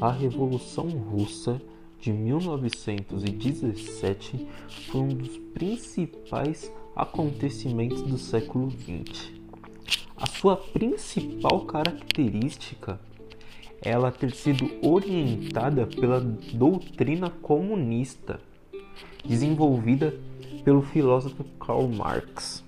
A Revolução Russa de 1917 foi um dos principais acontecimentos do século XX. A sua principal característica é ela ter sido orientada pela doutrina comunista desenvolvida pelo filósofo Karl Marx.